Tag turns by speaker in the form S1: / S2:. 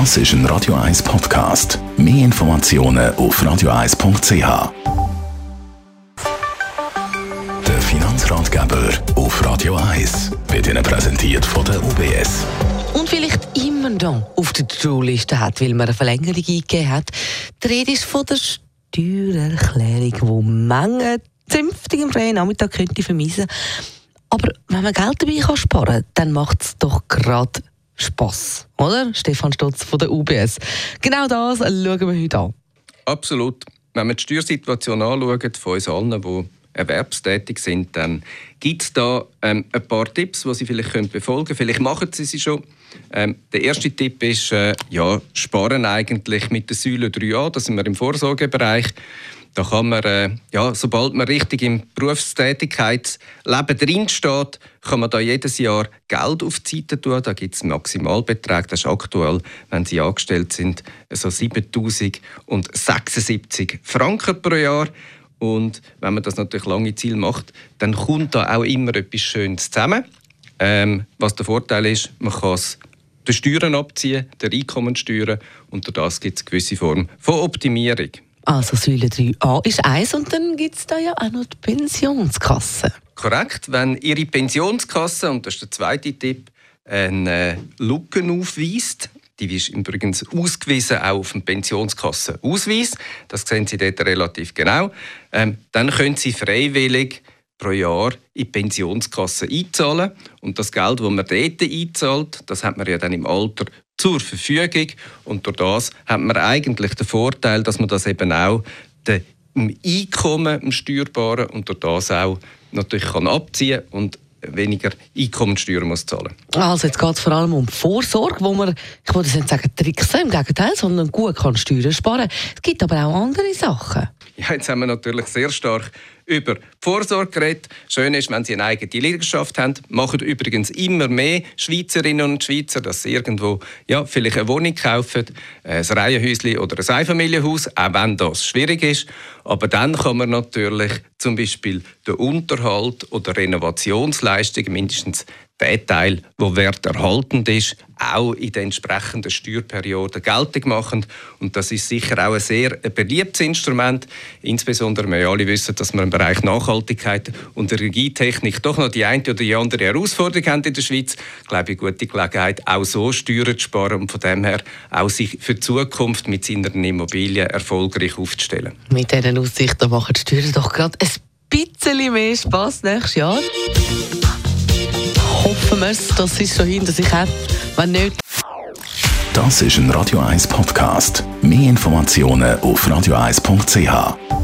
S1: Das ist ein Radio 1 Podcast. Mehr Informationen auf radio1.ch. Der Finanzratgeber auf Radio 1 wird Ihnen präsentiert von der UBS.
S2: Und vielleicht immer noch auf der To-Do-Liste hat, weil man eine Verlängerung eingegeben hat. Die Rede ist von der Steuererklärung, die Menge zünftig am freien Nachmittag könnte vermiesen. Aber wenn man Geld dabei kann sparen kann, dann macht es doch gerade Spass, oder? Stefan Stotz von der UBS. Genau das schauen wir heute an.
S3: Absolut. Wenn wir die Steuersituation anschauen von uns allen, die erwerbstätig sind, dann gibt es da ähm, ein paar Tipps, die Sie vielleicht können befolgen können. Vielleicht machen Sie sie schon. Ähm, der erste Tipp ist, äh, ja, sparen eigentlich mit der Säule 3a, da sind wir im Vorsorgebereich. Da kann man, äh, ja, sobald man richtig im Berufstätigkeitsleben drinsteht, kann man da jedes Jahr Geld auf die Seite tun. Da gibt es einen Maximalbetrag. Das ist aktuell, wenn Sie angestellt sind, so 7076 Franken pro Jahr. Und wenn man das natürlich lange Ziel macht, dann kommt da auch immer etwas Schönes zusammen. Ähm, was der Vorteil ist, man kann es die Steuern abziehen, der Einkommensteuern und durch das gibt es eine gewisse Form von Optimierung.
S2: Also Säule 3a ist eins und dann gibt es da ja auch noch die Pensionskasse.
S3: Korrekt. Wenn Ihre Pensionskasse, und das ist der zweite Tipp, eine Lücken aufweist, die ist übrigens ausgewiesen auch auf dem Pensionskassenausweis, das sehen Sie dort relativ genau, ähm, dann können Sie freiwillig pro Jahr in die Pensionskasse einzahlen. Und das Geld, das man dort einzahlt, das hat man ja dann im Alter zur Verfügung. Und durch das hat man eigentlich den Vorteil, dass man das eben auch dem Einkommen, dem Steuerbaren, und durch das auch natürlich kann abziehen und weniger Einkommensteuer muss zahlen.
S2: Also jetzt geht es vor allem um Vorsorge, wo man, ich würde nicht sagen tricksen, im Gegenteil, sondern gut kann Steuern sparen. Es gibt aber auch andere Sachen.
S3: Ja, jetzt haben wir natürlich sehr stark über Vorsorge geredet. Schön ist, wenn Sie eine eigene Liegenschaft haben. Machen übrigens immer mehr Schweizerinnen und Schweizer, dass sie irgendwo ja, vielleicht eine Wohnung kaufen, ein Reihenhäuschen oder ein Einfamilienhaus, auch wenn das schwierig ist. Aber dann kann man natürlich zum Beispiel den Unterhalt oder Renovationsleistungen mindestens der Teil, der werterhaltend ist, auch in den entsprechenden Steuerperioden geltend machen. Und das ist sicher auch ein sehr beliebtes Instrument. Insbesondere, wir alle wissen, dass wir im Bereich Nachhaltigkeit und Energietechnik doch noch die eine oder die andere Herausforderung haben in der Schweiz. Ich glaube, eine gute Gelegenheit, auch so Steuern zu sparen und von dem her auch sich für die Zukunft mit seinen Immobilien erfolgreich aufzustellen.
S2: Mit diesen Aussichten machen die Steuern doch gerade ein bisschen mehr Spass nächstes Jahr hoffen wir es, dass es so hinter sich. Wenn nicht.
S1: Das ist ein Radio 1 Podcast. Mehr Informationen auf radio1.ch.